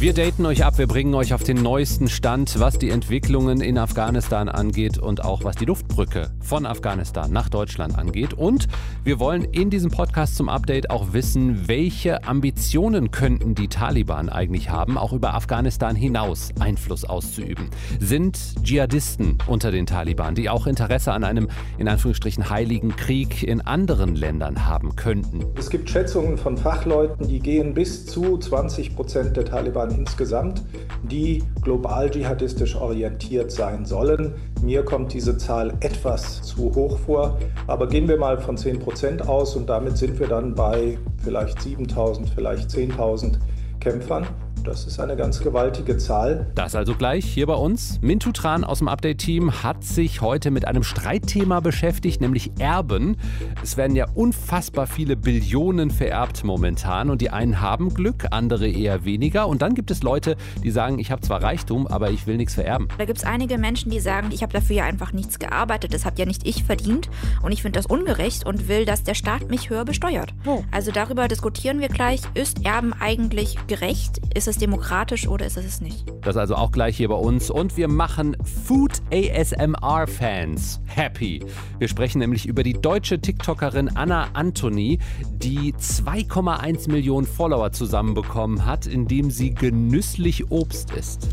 Wir daten euch ab, wir bringen euch auf den neuesten Stand, was die Entwicklungen in Afghanistan angeht und auch was die Luftbrücke von Afghanistan nach Deutschland angeht. Und wir wollen in diesem Podcast zum Update auch wissen, welche Ambitionen könnten die Taliban eigentlich haben, auch über Afghanistan hinaus Einfluss auszuüben. Sind Dschihadisten unter den Taliban, die auch Interesse an einem in Anführungsstrichen heiligen Krieg in anderen Ländern haben könnten? Es gibt Schätzungen von Fachleuten, die gehen bis zu 20 Prozent der Taliban Taliban insgesamt, die global dschihadistisch orientiert sein sollen. Mir kommt diese Zahl etwas zu hoch vor, aber gehen wir mal von 10 Prozent aus und damit sind wir dann bei vielleicht 7000, vielleicht 10.000 Kämpfern. Das ist eine ganz gewaltige Zahl. Das also gleich hier bei uns. Mintu Tran aus dem Update-Team hat sich heute mit einem Streitthema beschäftigt, nämlich Erben. Es werden ja unfassbar viele Billionen vererbt momentan und die einen haben Glück, andere eher weniger. Und dann gibt es Leute, die sagen, ich habe zwar Reichtum, aber ich will nichts vererben. Da gibt es einige Menschen, die sagen, ich habe dafür ja einfach nichts gearbeitet, das habe ja nicht ich verdient und ich finde das ungerecht und will, dass der Staat mich höher besteuert. Oh. Also darüber diskutieren wir gleich, ist Erben eigentlich gerecht? Ist es demokratisch oder ist es es nicht? Das also auch gleich hier bei uns. Und wir machen Food ASMR-Fans happy. Wir sprechen nämlich über die deutsche TikTokerin Anna Anthony, die 2,1 Millionen Follower zusammenbekommen hat, indem sie genüsslich Obst isst.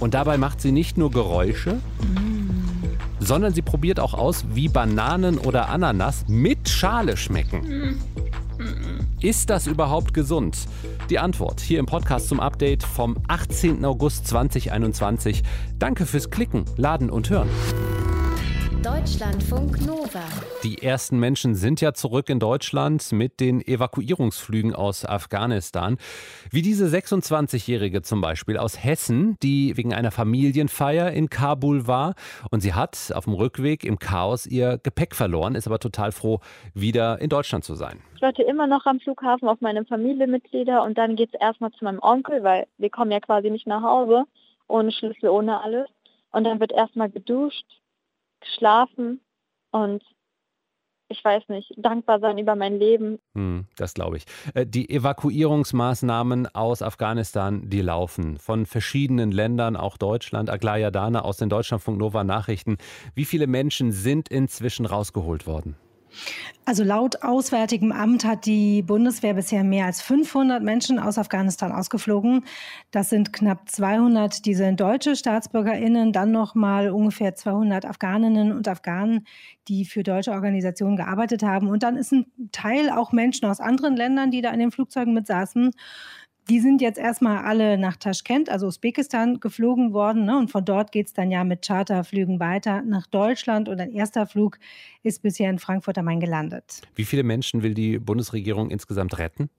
Und dabei macht sie nicht nur Geräusche, mm. sondern sie probiert auch aus, wie Bananen oder Ananas mit Schale schmecken. Mm. Ist das überhaupt gesund? Die Antwort hier im Podcast zum Update vom 18. August 2021. Danke fürs Klicken, Laden und Hören. Deutschlandfunk Nova. Die ersten Menschen sind ja zurück in Deutschland mit den Evakuierungsflügen aus Afghanistan. Wie diese 26-Jährige zum Beispiel aus Hessen, die wegen einer Familienfeier in Kabul war und sie hat auf dem Rückweg im Chaos ihr Gepäck verloren, ist aber total froh, wieder in Deutschland zu sein. Ich warte immer noch am Flughafen auf meine Familienmitglieder und dann geht es erstmal zu meinem Onkel, weil wir kommen ja quasi nicht nach Hause, ohne Schlüssel, ohne alles. Und dann wird erstmal geduscht geschlafen und ich weiß nicht, dankbar sein über mein Leben. Hm, das glaube ich. Äh, die Evakuierungsmaßnahmen aus Afghanistan, die laufen von verschiedenen Ländern, auch Deutschland. Aglaya Dana aus den Deutschlandfunk Nova Nachrichten. Wie viele Menschen sind inzwischen rausgeholt worden? Also laut Auswärtigem Amt hat die Bundeswehr bisher mehr als 500 Menschen aus Afghanistan ausgeflogen. Das sind knapp 200, die sind deutsche Staatsbürgerinnen, dann noch mal ungefähr 200 Afghaninnen und Afghanen, die für deutsche Organisationen gearbeitet haben. Und dann ist ein Teil auch Menschen aus anderen Ländern, die da in den Flugzeugen mitsaßen. Die sind jetzt erstmal alle nach Taschkent, also Usbekistan, geflogen worden. Ne? Und von dort geht es dann ja mit Charterflügen weiter nach Deutschland. Und ein erster Flug ist bisher in Frankfurt am Main gelandet. Wie viele Menschen will die Bundesregierung insgesamt retten?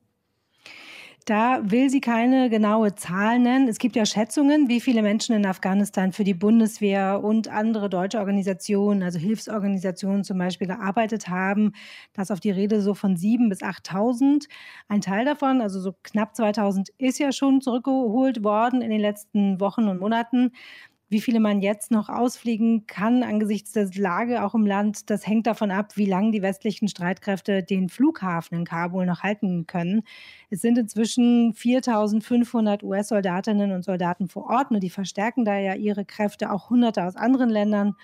Da will sie keine genaue Zahl nennen. Es gibt ja Schätzungen, wie viele Menschen in Afghanistan für die Bundeswehr und andere deutsche Organisationen, also Hilfsorganisationen zum Beispiel, gearbeitet haben. Das auf die Rede so von 7.000 bis 8.000. Ein Teil davon, also so knapp 2.000, ist ja schon zurückgeholt worden in den letzten Wochen und Monaten. Wie viele man jetzt noch ausfliegen kann angesichts der Lage auch im Land, das hängt davon ab, wie lange die westlichen Streitkräfte den Flughafen in Kabul noch halten können. Es sind inzwischen 4500 US-Soldatinnen und Soldaten vor Ort, nur die verstärken da ja ihre Kräfte, auch Hunderte aus anderen Ländern.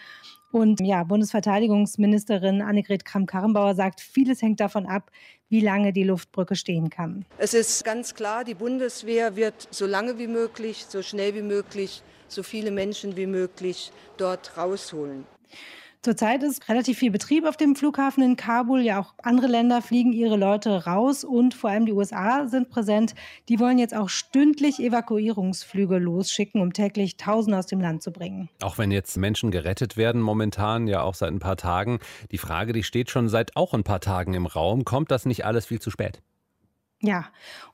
Und ja, Bundesverteidigungsministerin Annegret Kramp-Karrenbauer sagt, vieles hängt davon ab, wie lange die Luftbrücke stehen kann. Es ist ganz klar, die Bundeswehr wird so lange wie möglich, so schnell wie möglich so viele Menschen wie möglich dort rausholen. Zurzeit ist relativ viel Betrieb auf dem Flughafen in Kabul. Ja, auch andere Länder fliegen ihre Leute raus und vor allem die USA sind präsent. Die wollen jetzt auch stündlich Evakuierungsflüge losschicken, um täglich Tausende aus dem Land zu bringen. Auch wenn jetzt Menschen gerettet werden, momentan ja auch seit ein paar Tagen. Die Frage, die steht schon seit auch ein paar Tagen im Raum. Kommt das nicht alles viel zu spät? Ja,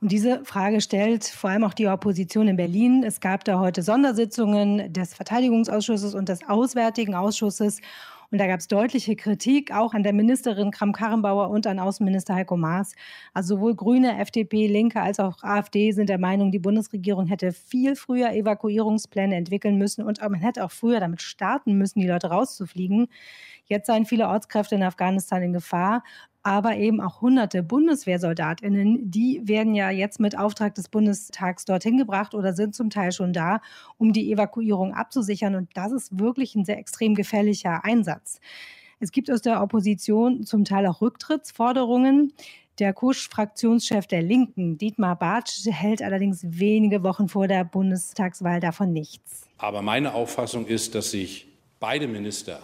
und diese Frage stellt vor allem auch die Opposition in Berlin. Es gab da heute Sondersitzungen des Verteidigungsausschusses und des Auswärtigen Ausschusses. Und da gab es deutliche Kritik, auch an der Ministerin Kram-Karrenbauer und an Außenminister Heiko Maas. Also sowohl Grüne, FDP, Linke als auch AfD sind der Meinung, die Bundesregierung hätte viel früher Evakuierungspläne entwickeln müssen und man hätte auch früher damit starten müssen, die Leute rauszufliegen. Jetzt seien viele Ortskräfte in Afghanistan in Gefahr aber eben auch hunderte Bundeswehrsoldatinnen, die werden ja jetzt mit Auftrag des Bundestags dorthin gebracht oder sind zum Teil schon da, um die Evakuierung abzusichern. Und das ist wirklich ein sehr extrem gefährlicher Einsatz. Es gibt aus der Opposition zum Teil auch Rücktrittsforderungen. Der Kusch-Fraktionschef der Linken, Dietmar Bartsch, hält allerdings wenige Wochen vor der Bundestagswahl davon nichts. Aber meine Auffassung ist, dass sich beide Minister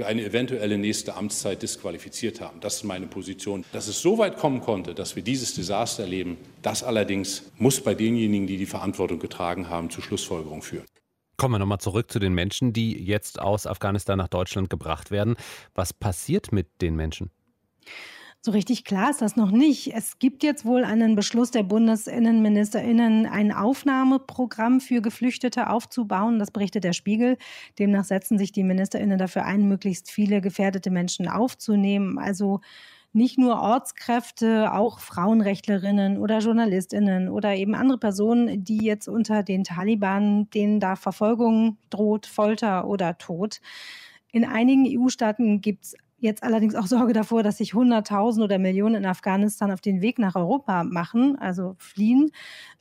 für eine eventuelle nächste Amtszeit disqualifiziert haben. Das ist meine Position. Dass es so weit kommen konnte, dass wir dieses Desaster erleben, das allerdings muss bei denjenigen, die die Verantwortung getragen haben, zu Schlussfolgerungen führen. Kommen wir nochmal zurück zu den Menschen, die jetzt aus Afghanistan nach Deutschland gebracht werden. Was passiert mit den Menschen? So richtig klar ist das noch nicht. Es gibt jetzt wohl einen Beschluss der Bundesinnenministerinnen, ein Aufnahmeprogramm für Geflüchtete aufzubauen. Das berichtet der Spiegel. Demnach setzen sich die Ministerinnen dafür ein, möglichst viele gefährdete Menschen aufzunehmen. Also nicht nur Ortskräfte, auch Frauenrechtlerinnen oder Journalistinnen oder eben andere Personen, die jetzt unter den Taliban, denen da Verfolgung droht, Folter oder Tod. In einigen EU-Staaten gibt es jetzt allerdings auch Sorge davor, dass sich Hunderttausende oder Millionen in Afghanistan auf den Weg nach Europa machen, also fliehen.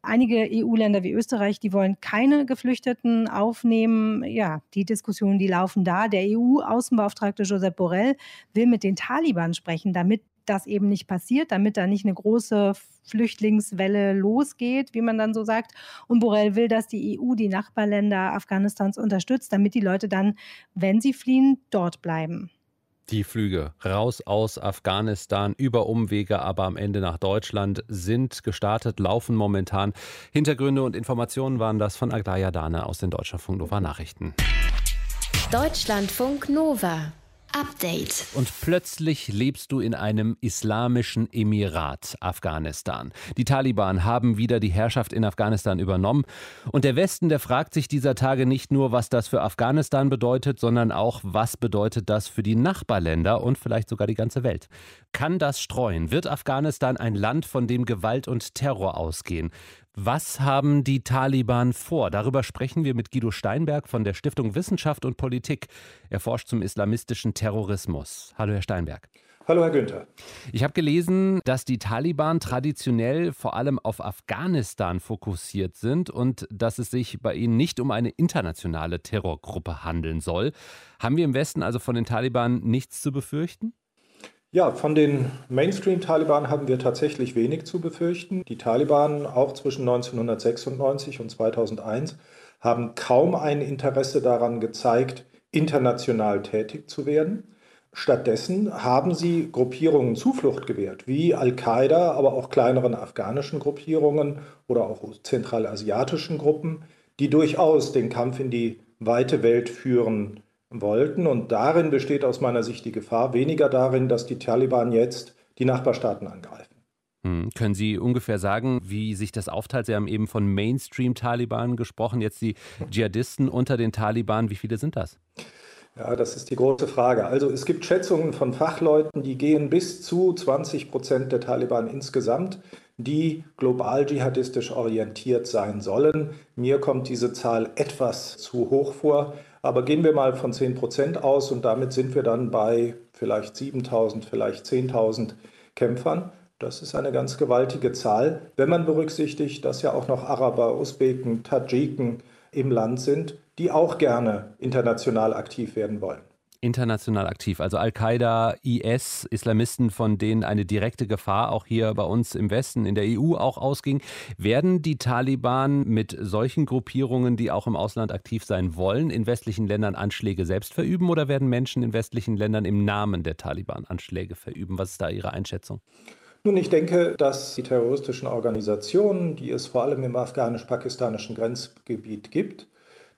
Einige EU-Länder wie Österreich, die wollen keine Geflüchteten aufnehmen. Ja, die Diskussionen, die laufen da. Der EU-Außenbeauftragte Josep Borrell will mit den Taliban sprechen, damit das eben nicht passiert, damit da nicht eine große Flüchtlingswelle losgeht, wie man dann so sagt. Und Borrell will, dass die EU die Nachbarländer Afghanistans unterstützt, damit die Leute dann, wenn sie fliehen, dort bleiben die Flüge raus aus Afghanistan über Umwege, aber am Ende nach Deutschland sind gestartet, laufen momentan. Hintergründe und Informationen waren das von Aglaya Dane aus den Deutschlandfunk Nova Nachrichten. Deutschlandfunk Nova. Update. Und plötzlich lebst du in einem islamischen Emirat, Afghanistan. Die Taliban haben wieder die Herrschaft in Afghanistan übernommen. Und der Westen, der fragt sich dieser Tage nicht nur, was das für Afghanistan bedeutet, sondern auch, was bedeutet das für die Nachbarländer und vielleicht sogar die ganze Welt. Kann das streuen? Wird Afghanistan ein Land, von dem Gewalt und Terror ausgehen? Was haben die Taliban vor? Darüber sprechen wir mit Guido Steinberg von der Stiftung Wissenschaft und Politik. Er forscht zum islamistischen Terrorismus. Hallo, Herr Steinberg. Hallo, Herr Günther. Ich habe gelesen, dass die Taliban traditionell vor allem auf Afghanistan fokussiert sind und dass es sich bei ihnen nicht um eine internationale Terrorgruppe handeln soll. Haben wir im Westen also von den Taliban nichts zu befürchten? Ja, von den Mainstream-Taliban haben wir tatsächlich wenig zu befürchten. Die Taliban, auch zwischen 1996 und 2001, haben kaum ein Interesse daran gezeigt, international tätig zu werden. Stattdessen haben sie Gruppierungen Zuflucht gewährt, wie Al-Qaida, aber auch kleineren afghanischen Gruppierungen oder auch zentralasiatischen Gruppen, die durchaus den Kampf in die weite Welt führen wollten. Und darin besteht aus meiner Sicht die Gefahr, weniger darin, dass die Taliban jetzt die Nachbarstaaten angreifen. Hm. Können Sie ungefähr sagen, wie sich das aufteilt? Sie haben eben von Mainstream-Taliban gesprochen, jetzt die Dschihadisten unter den Taliban. Wie viele sind das? Ja, das ist die große Frage. Also es gibt Schätzungen von Fachleuten, die gehen bis zu 20 Prozent der Taliban insgesamt, die global dschihadistisch orientiert sein sollen. Mir kommt diese Zahl etwas zu hoch vor. Aber gehen wir mal von 10 Prozent aus und damit sind wir dann bei vielleicht 7000, vielleicht 10.000 Kämpfern. Das ist eine ganz gewaltige Zahl, wenn man berücksichtigt, dass ja auch noch Araber, Usbeken, Tadschiken im Land sind, die auch gerne international aktiv werden wollen international aktiv. Also Al-Qaida, IS, Islamisten, von denen eine direkte Gefahr auch hier bei uns im Westen, in der EU auch ausging. Werden die Taliban mit solchen Gruppierungen, die auch im Ausland aktiv sein wollen, in westlichen Ländern Anschläge selbst verüben oder werden Menschen in westlichen Ländern im Namen der Taliban Anschläge verüben? Was ist da Ihre Einschätzung? Nun, ich denke, dass die terroristischen Organisationen, die es vor allem im afghanisch-pakistanischen Grenzgebiet gibt,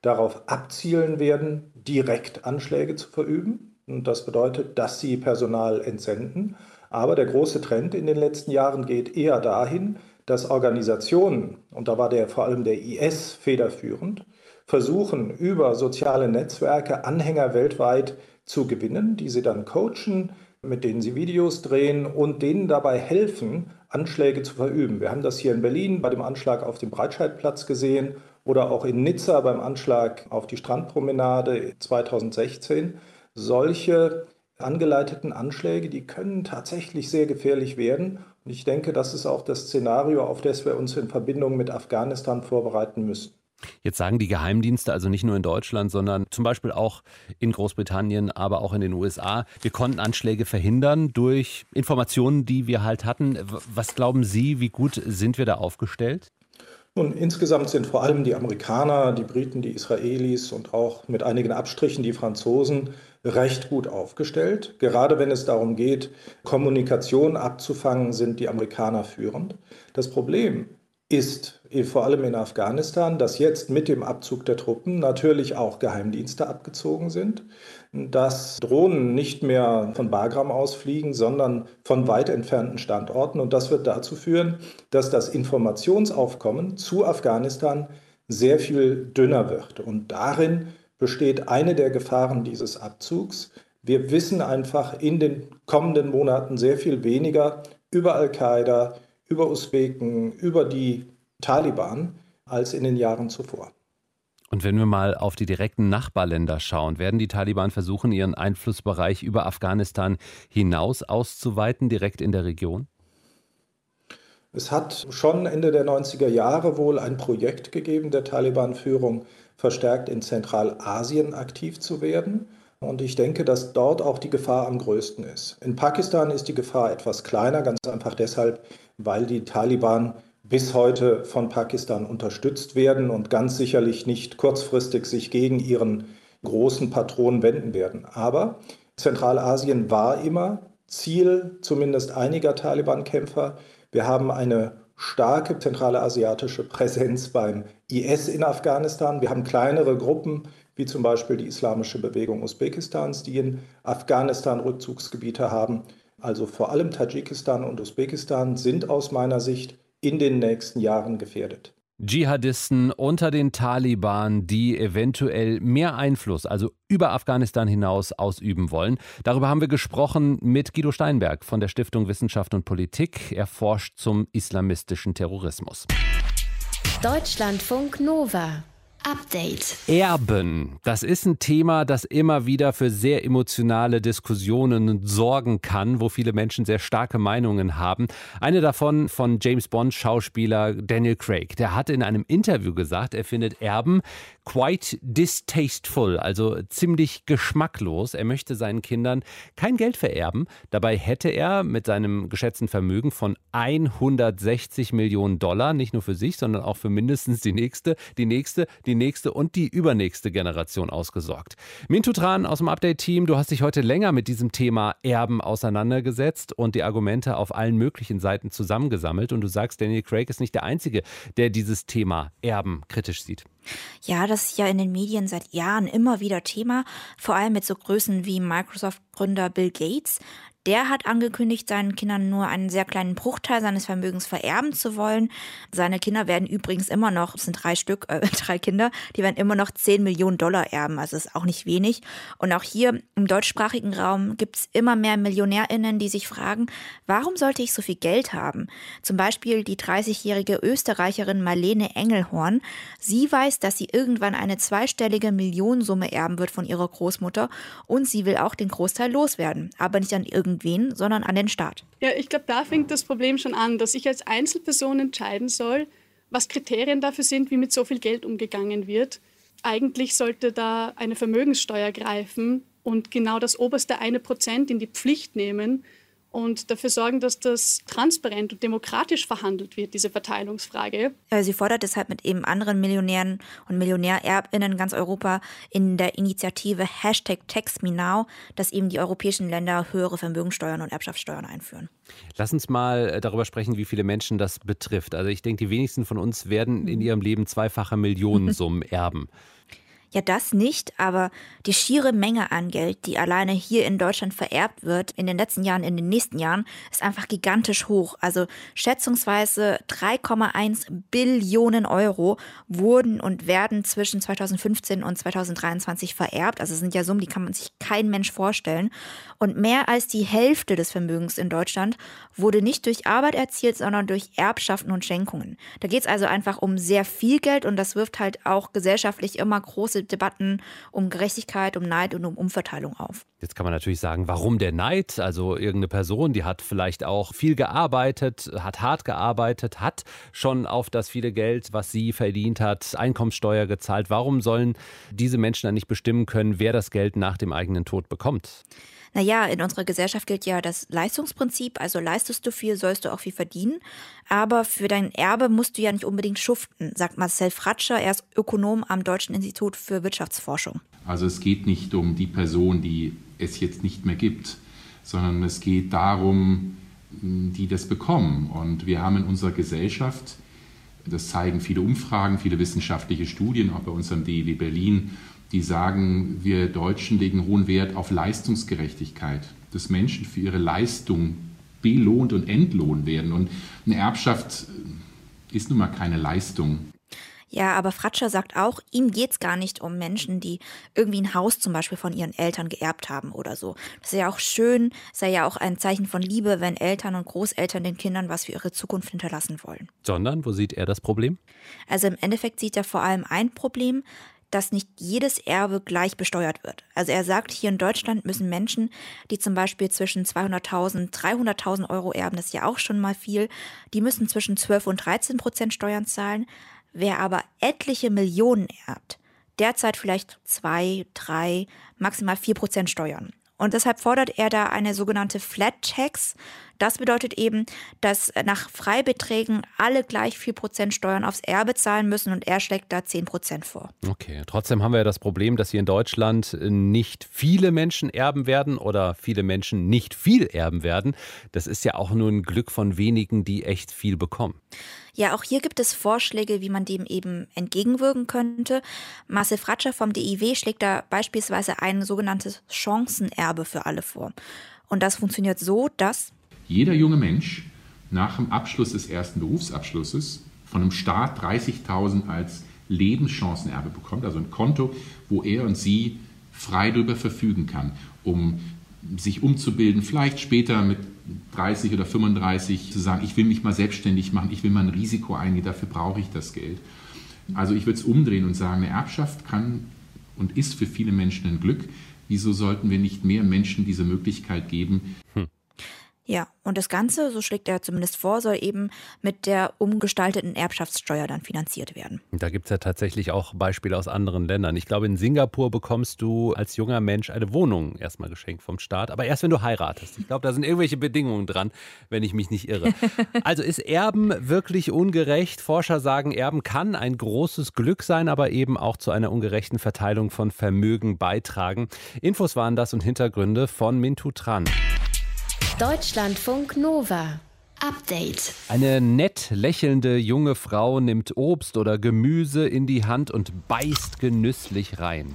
darauf abzielen werden, direkt Anschläge zu verüben. Und das bedeutet, dass sie Personal entsenden. Aber der große Trend in den letzten Jahren geht eher dahin, dass Organisationen, und da war der vor allem der IS federführend, versuchen über soziale Netzwerke Anhänger weltweit zu gewinnen, die sie dann coachen, mit denen sie Videos drehen und denen dabei helfen, Anschläge zu verüben. Wir haben das hier in Berlin bei dem Anschlag auf dem Breitscheidplatz gesehen oder auch in Nizza beim Anschlag auf die Strandpromenade 2016. Solche angeleiteten Anschläge, die können tatsächlich sehr gefährlich werden. Und ich denke, das ist auch das Szenario, auf das wir uns in Verbindung mit Afghanistan vorbereiten müssen. Jetzt sagen die Geheimdienste, also nicht nur in Deutschland, sondern zum Beispiel auch in Großbritannien, aber auch in den USA, wir konnten Anschläge verhindern durch Informationen, die wir halt hatten. Was glauben Sie, wie gut sind wir da aufgestellt? Nun, insgesamt sind vor allem die Amerikaner, die Briten, die Israelis und auch mit einigen Abstrichen die Franzosen recht gut aufgestellt. Gerade wenn es darum geht, Kommunikation abzufangen, sind die Amerikaner führend. Das Problem ist vor allem in Afghanistan, dass jetzt mit dem Abzug der Truppen natürlich auch Geheimdienste abgezogen sind, dass Drohnen nicht mehr von Bagram aus fliegen, sondern von weit entfernten Standorten. Und das wird dazu führen, dass das Informationsaufkommen zu Afghanistan sehr viel dünner wird. Und darin besteht eine der Gefahren dieses Abzugs. Wir wissen einfach in den kommenden Monaten sehr viel weniger über Al-Qaida, über Usbeken, über die Taliban als in den Jahren zuvor. Und wenn wir mal auf die direkten Nachbarländer schauen, werden die Taliban versuchen, ihren Einflussbereich über Afghanistan hinaus auszuweiten, direkt in der Region? Es hat schon Ende der 90er Jahre wohl ein Projekt gegeben der Taliban-Führung, verstärkt in Zentralasien aktiv zu werden. Und ich denke, dass dort auch die Gefahr am größten ist. In Pakistan ist die Gefahr etwas kleiner, ganz einfach deshalb, weil die Taliban bis heute von Pakistan unterstützt werden und ganz sicherlich nicht kurzfristig sich gegen ihren großen Patron wenden werden. Aber Zentralasien war immer Ziel zumindest einiger Taliban-Kämpfer. Wir haben eine starke zentrale asiatische Präsenz beim IS in Afghanistan. Wir haben kleinere Gruppen, wie zum Beispiel die Islamische Bewegung Usbekistans, die in Afghanistan Rückzugsgebiete haben. Also vor allem Tadschikistan und Usbekistan sind aus meiner Sicht in den nächsten Jahren gefährdet. Dschihadisten unter den Taliban, die eventuell mehr Einfluss, also über Afghanistan hinaus, ausüben wollen. Darüber haben wir gesprochen mit Guido Steinberg von der Stiftung Wissenschaft und Politik. Er forscht zum islamistischen Terrorismus. Deutschlandfunk Nova. Update. Erben. Das ist ein Thema, das immer wieder für sehr emotionale Diskussionen sorgen kann, wo viele Menschen sehr starke Meinungen haben. Eine davon von James Bond Schauspieler Daniel Craig. Der hat in einem Interview gesagt, er findet Erben quite distasteful, also ziemlich geschmacklos. Er möchte seinen Kindern kein Geld vererben. Dabei hätte er mit seinem geschätzten Vermögen von 160 Millionen Dollar nicht nur für sich, sondern auch für mindestens die nächste, die nächste, die die nächste und die übernächste Generation ausgesorgt. Mintu Tran aus dem Update-Team, du hast dich heute länger mit diesem Thema Erben auseinandergesetzt und die Argumente auf allen möglichen Seiten zusammengesammelt. Und du sagst, Daniel Craig ist nicht der Einzige, der dieses Thema Erben kritisch sieht. Ja, das ist ja in den Medien seit Jahren immer wieder Thema, vor allem mit so Größen wie Microsoft-Gründer Bill Gates. Der hat angekündigt, seinen Kindern nur einen sehr kleinen Bruchteil seines Vermögens vererben zu wollen. Seine Kinder werden übrigens immer noch, es sind drei Stück, äh, drei Kinder, die werden immer noch 10 Millionen Dollar erben, also ist auch nicht wenig. Und auch hier im deutschsprachigen Raum gibt es immer mehr MillionärInnen, die sich fragen, warum sollte ich so viel Geld haben? Zum Beispiel die 30-jährige Österreicherin Marlene Engelhorn. Sie weiß, dass sie irgendwann eine zweistellige Millionensumme erben wird von ihrer Großmutter und sie will auch den Großteil loswerden, aber nicht an irgendeinem irgendwen, sondern an den Staat. Ja, ich glaube, da fängt das Problem schon an, dass ich als Einzelperson entscheiden soll, was Kriterien dafür sind, wie mit so viel Geld umgegangen wird. Eigentlich sollte da eine Vermögenssteuer greifen und genau das oberste eine Prozent in die Pflicht nehmen, und dafür sorgen, dass das transparent und demokratisch verhandelt wird, diese Verteilungsfrage. Sie fordert deshalb mit eben anderen Millionären und MillionärErbInnen in ganz Europa in der Initiative Hashtag TaxMeNow, dass eben die europäischen Länder höhere Vermögensteuern und Erbschaftssteuern einführen. Lass uns mal äh, darüber sprechen, wie viele Menschen das betrifft. Also ich denke, die wenigsten von uns werden in ihrem Leben zweifache Millionensummen erben. Ja, das nicht, aber die schiere Menge an Geld, die alleine hier in Deutschland vererbt wird, in den letzten Jahren, in den nächsten Jahren, ist einfach gigantisch hoch. Also schätzungsweise 3,1 Billionen Euro wurden und werden zwischen 2015 und 2023 vererbt. Also sind ja Summen, die kann man sich kein Mensch vorstellen. Und mehr als die Hälfte des Vermögens in Deutschland wurde nicht durch Arbeit erzielt, sondern durch Erbschaften und Schenkungen. Da geht es also einfach um sehr viel Geld und das wirft halt auch gesellschaftlich immer große Debatten um Gerechtigkeit, um Neid und um Umverteilung auf. Jetzt kann man natürlich sagen, warum der Neid? Also irgendeine Person, die hat vielleicht auch viel gearbeitet, hat hart gearbeitet, hat schon auf das viele Geld, was sie verdient hat, Einkommenssteuer gezahlt. Warum sollen diese Menschen dann nicht bestimmen können, wer das Geld nach dem eigenen Tod bekommt? Naja, in unserer Gesellschaft gilt ja das Leistungsprinzip, also leistest du viel, sollst du auch viel verdienen. Aber für dein Erbe musst du ja nicht unbedingt schuften, sagt Marcel Fratscher, er ist Ökonom am Deutschen Institut für Wirtschaftsforschung. Also es geht nicht um die Person, die es jetzt nicht mehr gibt, sondern es geht darum, die das bekommen. Und wir haben in unserer Gesellschaft, das zeigen viele Umfragen, viele wissenschaftliche Studien, auch bei uns am DEW Berlin, die sagen, wir Deutschen legen hohen Wert auf Leistungsgerechtigkeit, dass Menschen für ihre Leistung belohnt und entlohnt werden. Und eine Erbschaft ist nun mal keine Leistung. Ja, aber Fratscher sagt auch, ihm geht es gar nicht um Menschen, die irgendwie ein Haus zum Beispiel von ihren Eltern geerbt haben oder so. Das ist ja auch schön, sei ja auch ein Zeichen von Liebe, wenn Eltern und Großeltern den Kindern was für ihre Zukunft hinterlassen wollen. Sondern, wo sieht er das Problem? Also im Endeffekt sieht er vor allem ein Problem, dass nicht jedes Erbe gleich besteuert wird. Also er sagt, hier in Deutschland müssen Menschen, die zum Beispiel zwischen 200.000, 300.000 Euro erben, das ist ja auch schon mal viel, die müssen zwischen 12 und 13 Prozent Steuern zahlen. Wer aber etliche Millionen erbt, derzeit vielleicht zwei, drei, maximal vier Prozent Steuern. Und deshalb fordert er da eine sogenannte Flat Tax. Das bedeutet eben, dass nach Freibeträgen alle gleich 4% Steuern aufs Erbe zahlen müssen und er schlägt da 10% vor. Okay, trotzdem haben wir ja das Problem, dass hier in Deutschland nicht viele Menschen erben werden oder viele Menschen nicht viel erben werden. Das ist ja auch nur ein Glück von wenigen, die echt viel bekommen. Ja, auch hier gibt es Vorschläge, wie man dem eben entgegenwirken könnte. Marcel Fratscher vom DIW schlägt da beispielsweise ein sogenanntes Chancenerbe für alle vor. Und das funktioniert so, dass jeder junge Mensch nach dem Abschluss des ersten Berufsabschlusses von einem Staat 30.000 als Lebenschancenerbe bekommt, also ein Konto, wo er und sie frei darüber verfügen kann, um sich umzubilden, vielleicht später mit 30 oder 35 zu sagen, ich will mich mal selbstständig machen, ich will mal ein Risiko eingehen, dafür brauche ich das Geld. Also ich würde es umdrehen und sagen, eine Erbschaft kann und ist für viele Menschen ein Glück. Wieso sollten wir nicht mehr Menschen diese Möglichkeit geben, hm. Ja, und das Ganze, so schlägt er zumindest vor, soll eben mit der umgestalteten Erbschaftssteuer dann finanziert werden. Da gibt es ja tatsächlich auch Beispiele aus anderen Ländern. Ich glaube, in Singapur bekommst du als junger Mensch eine Wohnung erstmal geschenkt vom Staat, aber erst wenn du heiratest. Ich glaube, da sind irgendwelche Bedingungen dran, wenn ich mich nicht irre. Also ist Erben wirklich ungerecht? Forscher sagen, Erben kann ein großes Glück sein, aber eben auch zu einer ungerechten Verteilung von Vermögen beitragen. Infos waren das und Hintergründe von Mintu Tran. Deutschlandfunk Nova. Update. Eine nett lächelnde junge Frau nimmt Obst oder Gemüse in die Hand und beißt genüsslich rein.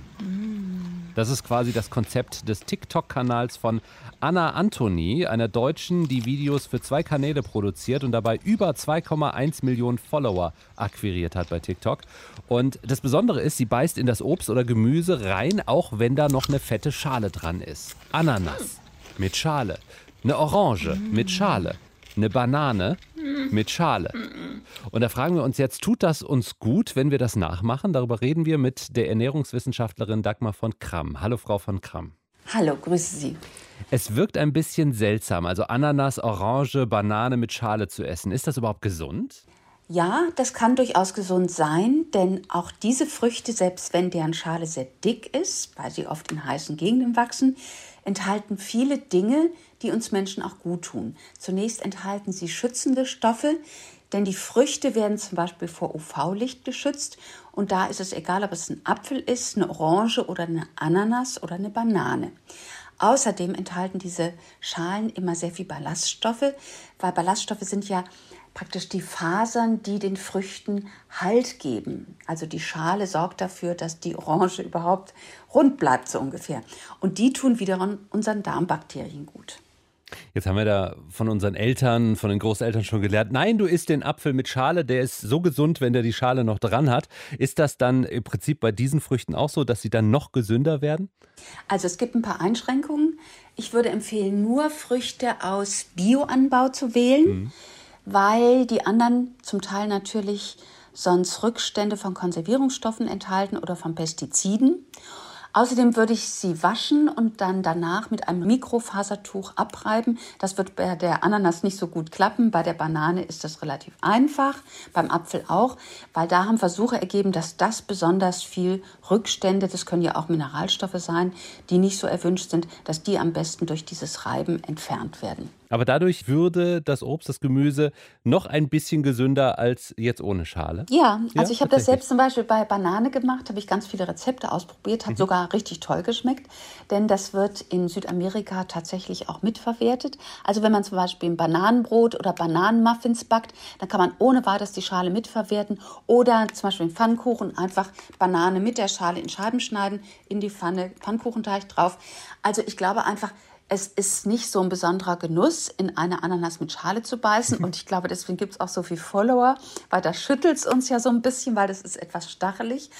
Das ist quasi das Konzept des TikTok-Kanals von Anna Anthony, einer Deutschen, die Videos für zwei Kanäle produziert und dabei über 2,1 Millionen Follower akquiriert hat bei TikTok. Und das Besondere ist, sie beißt in das Obst oder Gemüse rein, auch wenn da noch eine fette Schale dran ist. Ananas mit Schale. Eine Orange mit Schale. Eine Banane mit Schale. Und da fragen wir uns jetzt, tut das uns gut, wenn wir das nachmachen? Darüber reden wir mit der Ernährungswissenschaftlerin Dagmar von Kramm. Hallo, Frau von Kramm. Hallo, grüße Sie. Es wirkt ein bisschen seltsam, also Ananas, Orange, Banane mit Schale zu essen. Ist das überhaupt gesund? Ja, das kann durchaus gesund sein, denn auch diese Früchte, selbst wenn deren Schale sehr dick ist, weil sie oft in heißen Gegenden wachsen, enthalten viele Dinge, die uns Menschen auch gut tun. Zunächst enthalten sie schützende Stoffe, denn die Früchte werden zum Beispiel vor UV-Licht geschützt und da ist es egal, ob es ein Apfel ist, eine Orange oder eine Ananas oder eine Banane. Außerdem enthalten diese Schalen immer sehr viel Ballaststoffe, weil Ballaststoffe sind ja praktisch die Fasern, die den Früchten Halt geben. Also die Schale sorgt dafür, dass die Orange überhaupt rund bleibt, so ungefähr. Und die tun wiederum unseren Darmbakterien gut. Jetzt haben wir da von unseren Eltern, von den Großeltern schon gelernt, nein, du isst den Apfel mit Schale, der ist so gesund, wenn der die Schale noch dran hat. Ist das dann im Prinzip bei diesen Früchten auch so, dass sie dann noch gesünder werden? Also es gibt ein paar Einschränkungen. Ich würde empfehlen, nur Früchte aus Bioanbau zu wählen, mhm. weil die anderen zum Teil natürlich sonst Rückstände von Konservierungsstoffen enthalten oder von Pestiziden. Außerdem würde ich sie waschen und dann danach mit einem Mikrofasertuch abreiben. Das wird bei der Ananas nicht so gut klappen. Bei der Banane ist das relativ einfach, beim Apfel auch, weil da haben Versuche ergeben, dass das besonders viel Rückstände, das können ja auch Mineralstoffe sein, die nicht so erwünscht sind, dass die am besten durch dieses Reiben entfernt werden. Aber dadurch würde das Obst, das Gemüse noch ein bisschen gesünder als jetzt ohne Schale. Ja, also ja, ich habe das selbst zum Beispiel bei Banane gemacht, habe ich ganz viele Rezepte ausprobiert, hat mhm. sogar richtig toll geschmeckt, denn das wird in Südamerika tatsächlich auch mitverwertet. Also wenn man zum Beispiel ein Bananenbrot oder Bananenmuffins backt, dann kann man ohne weiteres die Schale mitverwerten oder zum Beispiel in Pfannkuchen einfach Banane mit der Schale in Scheiben schneiden, in die Pfanne, Pfannkuchenteig drauf. Also ich glaube einfach, es ist nicht so ein besonderer Genuss, in eine Ananas mit Schale zu beißen. Und ich glaube, deswegen gibt es auch so viele Follower, weil da schüttelt es uns ja so ein bisschen, weil das ist etwas stachelig.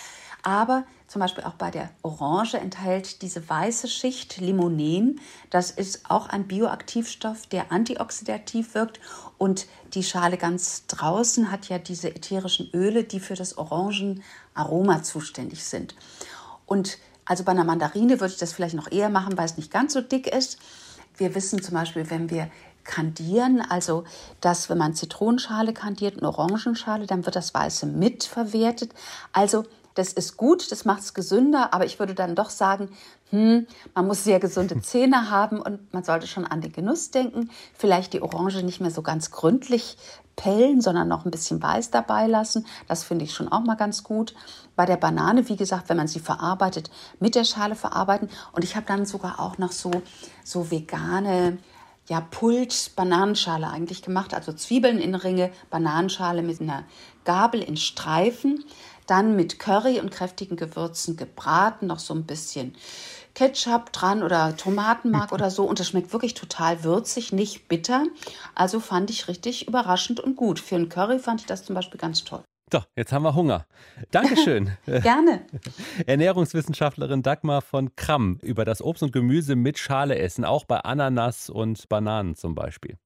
Aber zum Beispiel auch bei der Orange enthält diese weiße Schicht Limonen. Das ist auch ein Bioaktivstoff, der antioxidativ wirkt. Und die Schale ganz draußen hat ja diese ätherischen Öle, die für das Orangenaroma zuständig sind. Und also bei einer Mandarine würde ich das vielleicht noch eher machen, weil es nicht ganz so dick ist. Wir wissen zum Beispiel, wenn wir kandieren, also dass wenn man Zitronenschale kandiert und Orangenschale, dann wird das Weiße mitverwertet. Also das ist gut, das macht es gesünder, aber ich würde dann doch sagen, hm, man muss sehr gesunde Zähne haben und man sollte schon an den Genuss denken. Vielleicht die Orange nicht mehr so ganz gründlich pellen, sondern noch ein bisschen weiß dabei lassen. Das finde ich schon auch mal ganz gut. Bei der Banane, wie gesagt, wenn man sie verarbeitet, mit der Schale verarbeiten. Und ich habe dann sogar auch noch so, so vegane ja, Pult Bananenschale eigentlich gemacht, also Zwiebeln in Ringe, Bananenschale mit einer Gabel in Streifen dann mit Curry und kräftigen Gewürzen gebraten, noch so ein bisschen Ketchup dran oder Tomatenmark oder so. Und das schmeckt wirklich total würzig, nicht bitter. Also fand ich richtig überraschend und gut. Für einen Curry fand ich das zum Beispiel ganz toll. So, jetzt haben wir Hunger. Dankeschön. Gerne. Ernährungswissenschaftlerin Dagmar von Kramm über das Obst und Gemüse mit Schale essen, auch bei Ananas und Bananen zum Beispiel.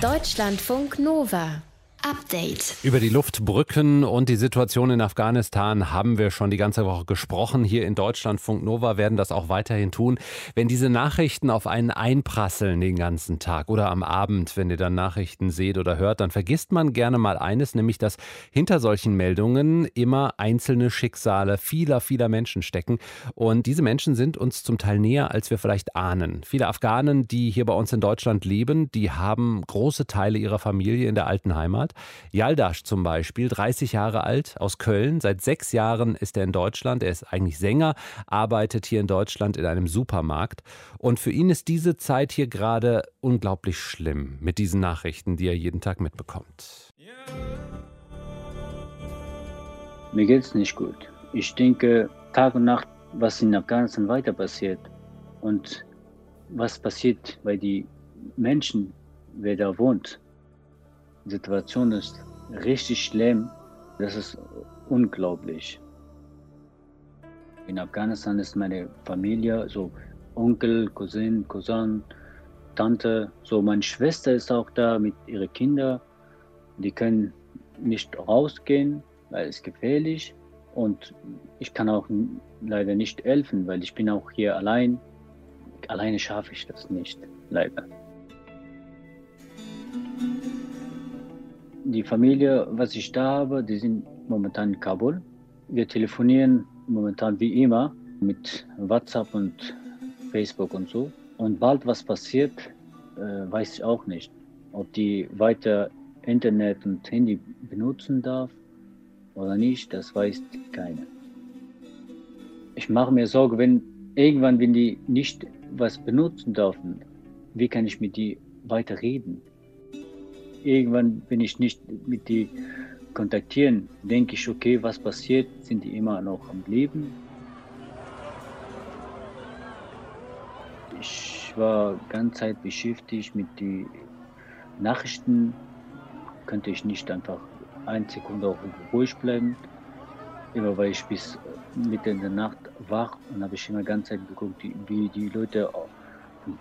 Deutschlandfunk Nova. Update. Über die Luftbrücken und die Situation in Afghanistan haben wir schon die ganze Woche gesprochen. Hier in Deutschland, Funk Nova, werden das auch weiterhin tun. Wenn diese Nachrichten auf einen einprasseln den ganzen Tag oder am Abend, wenn ihr dann Nachrichten seht oder hört, dann vergisst man gerne mal eines, nämlich dass hinter solchen Meldungen immer einzelne Schicksale vieler, vieler Menschen stecken. Und diese Menschen sind uns zum Teil näher, als wir vielleicht ahnen. Viele Afghanen, die hier bei uns in Deutschland leben, die haben große Teile ihrer Familie in der alten Heimat. Yaldash zum Beispiel, 30 Jahre alt, aus Köln. Seit sechs Jahren ist er in Deutschland. Er ist eigentlich Sänger, arbeitet hier in Deutschland in einem Supermarkt. Und für ihn ist diese Zeit hier gerade unglaublich schlimm mit diesen Nachrichten, die er jeden Tag mitbekommt. Mir geht es nicht gut. Ich denke Tag und Nacht, was in Afghanistan weiter passiert und was passiert bei den Menschen, wer da wohnt. Situation ist richtig schlimm. Das ist unglaublich. In Afghanistan ist meine Familie, so Onkel, Cousin, Cousin, Tante, so meine Schwester ist auch da mit ihren Kindern. Die können nicht rausgehen, weil es gefährlich und ich kann auch leider nicht helfen, weil ich bin auch hier allein. Alleine schaffe ich das nicht, leider. Die Familie, was ich da habe, die sind momentan in Kabul. Wir telefonieren momentan wie immer mit WhatsApp und Facebook und so. Und bald was passiert, äh, weiß ich auch nicht. Ob die weiter Internet und Handy benutzen darf oder nicht, das weiß keiner. Ich mache mir Sorge, wenn irgendwann, wenn die nicht was benutzen dürfen, wie kann ich mit die weiter reden? Irgendwann, wenn ich nicht mit die kontaktieren, denke ich, okay, was passiert? Sind die immer noch am Leben? Ich war ganz Zeit beschäftigt mit den Nachrichten. Könnte ich nicht einfach eine Sekunde auch ruhig bleiben. Immer weil ich bis Mitte in der Nacht wach und habe ich immer ganz Zeit geguckt, wie die Leute vom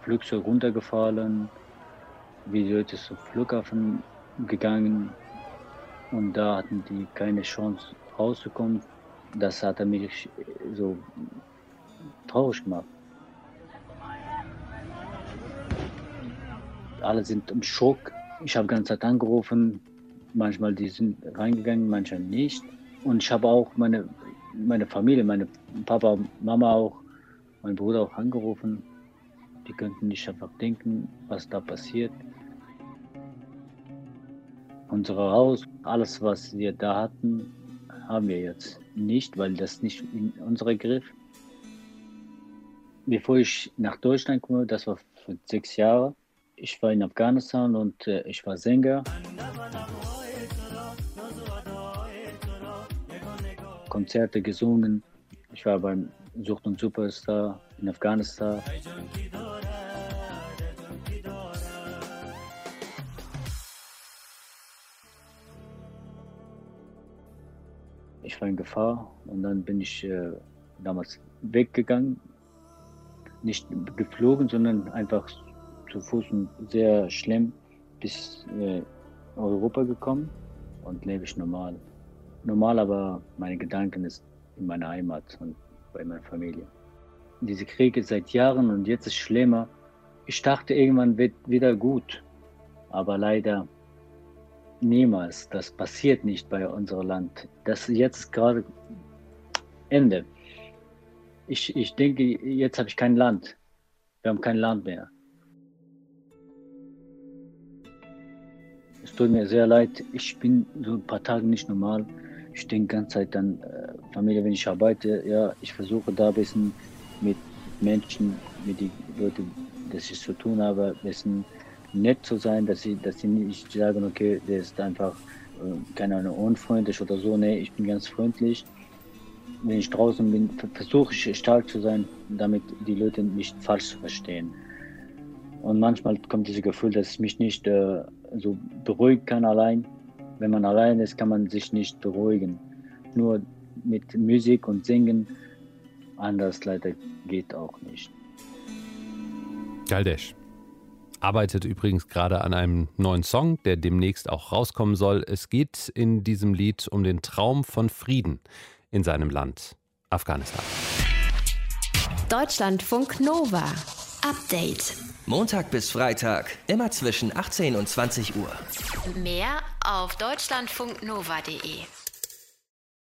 Flugzeug runtergefallen, wie Leute zum Flughafen gegangen und da hatten die keine Chance rauszukommen. Das hat mich so traurig gemacht. Alle sind im Schock. Ich habe die ganze Zeit angerufen. Manchmal die sind reingegangen, manchmal nicht. Und ich habe auch meine, meine Familie, meine Papa, Mama auch, mein Bruder auch angerufen. Die könnten nicht einfach denken, was da passiert. Unser Haus, alles, was wir da hatten, haben wir jetzt nicht, weil das nicht in unserem Griff. Bevor ich nach Deutschland komme, das war für sechs Jahre, ich war in Afghanistan und äh, ich war Sänger. Konzerte gesungen. Ich war beim Sucht und Superstar in Afghanistan. War in Gefahr und dann bin ich äh, damals weggegangen. Nicht geflogen, sondern einfach zu Fuß und sehr schlimm bis äh, Europa gekommen und lebe ich normal. Normal, aber meine Gedanken ist in meiner Heimat und bei meiner Familie. Diese Kriege seit Jahren und jetzt ist schlimmer. Ich dachte, irgendwann wird wieder gut, aber leider niemals. Das passiert nicht bei unserem Land. Das jetzt gerade Ende. Ich, ich denke, jetzt habe ich kein Land. Wir haben kein Land mehr. Es tut mir sehr leid. Ich bin so ein paar Tage nicht normal. Ich denke die ganze Zeit an äh, Familie, wenn ich arbeite. Ja, ich versuche da ein bisschen mit Menschen, mit den Leuten, dass ich zu tun habe, ein bisschen nett zu sein, dass sie, dass sie nicht sagen, okay, der ist einfach, äh, keine Ahnung, unfreundlich oder so. Nee, ich bin ganz freundlich. Wenn ich draußen bin, versuche ich stark zu sein, damit die Leute mich falsch verstehen. Und manchmal kommt dieses Gefühl, dass ich mich nicht äh, so beruhigen kann allein. Wenn man allein ist, kann man sich nicht beruhigen. Nur mit Musik und Singen, anders leider geht auch nicht. Galdesch arbeitet übrigens gerade an einem neuen Song, der demnächst auch rauskommen soll. Es geht in diesem Lied um den Traum von Frieden in seinem Land, Afghanistan. Deutschlandfunk Nova. Update. Montag bis Freitag, immer zwischen 18 und 20 Uhr. Mehr auf deutschlandfunknova.de.